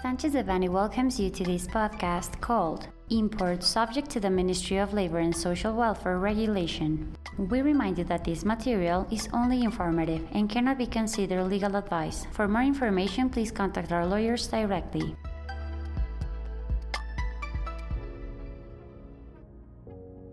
Sanchez Devanny welcomes you to this podcast called Import Subject to the Ministry of Labor and Social Welfare Regulation. We remind you that this material is only informative and cannot be considered legal advice. For more information, please contact our lawyers directly.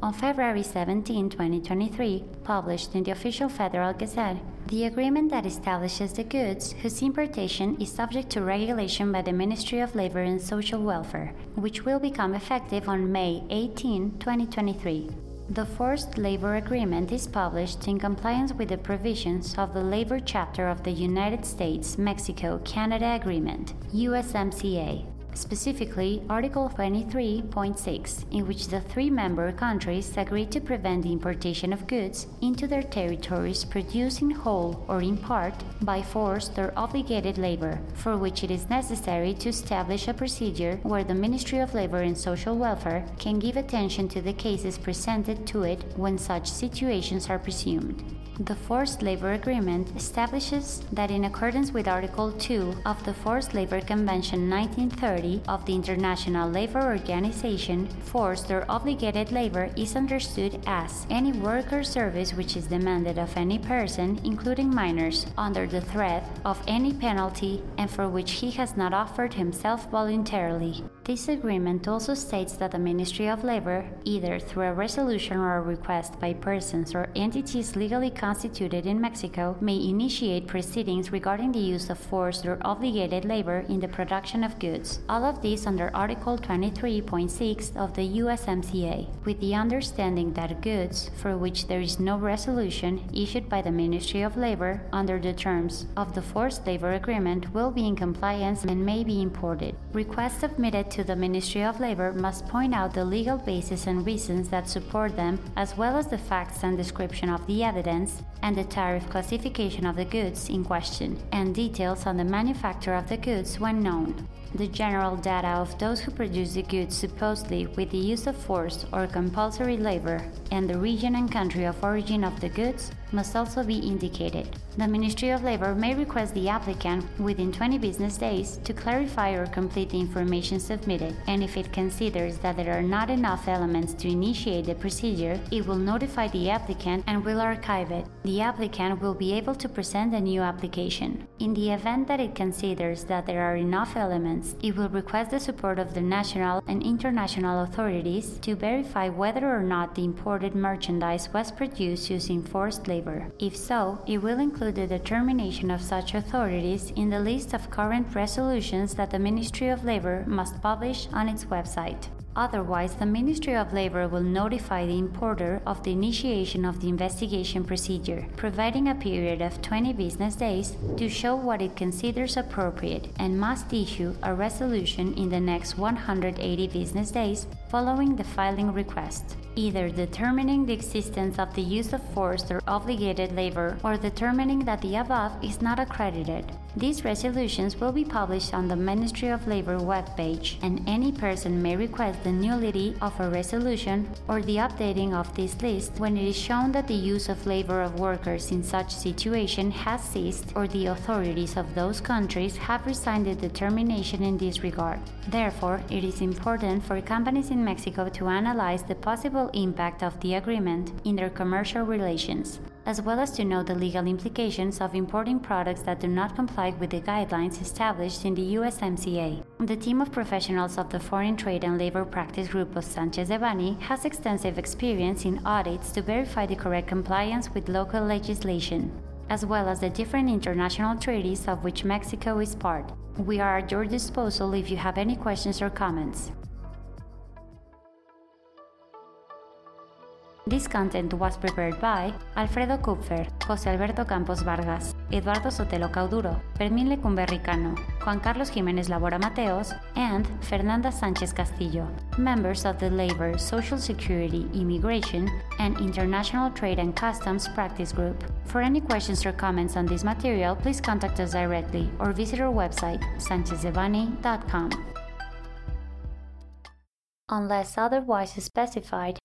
On February 17, 2023, published in the official Federal Gazette, the agreement that establishes the goods whose importation is subject to regulation by the Ministry of Labor and Social Welfare, which will become effective on May 18, 2023. The Forced Labor Agreement is published in compliance with the provisions of the Labor Chapter of the United States Mexico Canada Agreement, USMCA, specifically Article 23.6, in which the three member countries agree to prevent the importation of goods into their territories produced in whole or in part by forced or obligated labor, for which it is necessary to establish a procedure where the Ministry of Labor and Social Welfare can give attention to the cases presented to it when such situations are presumed. The Forced Labor Agreement establishes that, in accordance with Article 2 of the Forced Labor Convention 1930 of the International Labor Organization, forced or obligated labor is understood as any work or service which is demanded of any person, including minors, under the threat of any penalty and for which he has not offered himself voluntarily. This agreement also states that the Ministry of Labor, either through a resolution or a request by persons or entities legally constituted in Mexico, may initiate proceedings regarding the use of forced or obligated labor in the production of goods. All of this under Article 23.6 of the USMCA, with the understanding that goods for which there is no resolution issued by the Ministry of Labor under the terms of the Forced Labor Agreement will be in compliance and may be imported. Requests submitted to the Ministry of Labor must point out the legal basis and reasons that support them, as well as the facts and description of the evidence, and the tariff classification of the goods in question, and details on the manufacture of the goods when known. The general data of those who produce the goods supposedly with the use of force or compulsory labor, and the region and country of origin of the goods must also be indicated. The Ministry of Labor may request the applicant within 20 business days to clarify or complete the information submitted, and if it considers that there are not enough elements to initiate the procedure, it will notify the applicant and will archive it. The applicant will be able to present a new application. In the event that it considers that there are enough elements, it will request the support of the national and international authorities to verify whether or not the imported merchandise was produced using forced labor. If so, it will include the determination of such authorities in the list of current resolutions that the Ministry of Labor must publish on its website. Otherwise, the Ministry of Labor will notify the importer of the initiation of the investigation procedure, providing a period of 20 business days to show what it considers appropriate, and must issue a resolution in the next 180 business days following the filing request, either determining the existence of the use of forced or obligated labor or determining that the above is not accredited. These resolutions will be published on the Ministry of Labor webpage, and any person may request the nullity of a resolution or the updating of this list when it is shown that the use of labor of workers in such situation has ceased or the authorities of those countries have resigned the determination in this regard. Therefore, it is important for companies in Mexico to analyze the possible impact of the agreement in their commercial relations as well as to know the legal implications of importing products that do not comply with the guidelines established in the USMCA. The team of professionals of the Foreign Trade and Labor Practice Group of Sanchez Devanny has extensive experience in audits to verify the correct compliance with local legislation, as well as the different international treaties of which Mexico is part. We are at your disposal if you have any questions or comments. This content was prepared by Alfredo Kupfer, José Alberto Campos Vargas, Eduardo Sotelo Cauduro, Fermín Lecumberri Cano, Juan Carlos Jiménez Labora Mateos, and Fernanda Sánchez Castillo, members of the Labor, Social Security, Immigration, and International Trade and Customs Practice Group. For any questions or comments on this material, please contact us directly or visit our website, sanchezdevanny.com. Unless otherwise specified,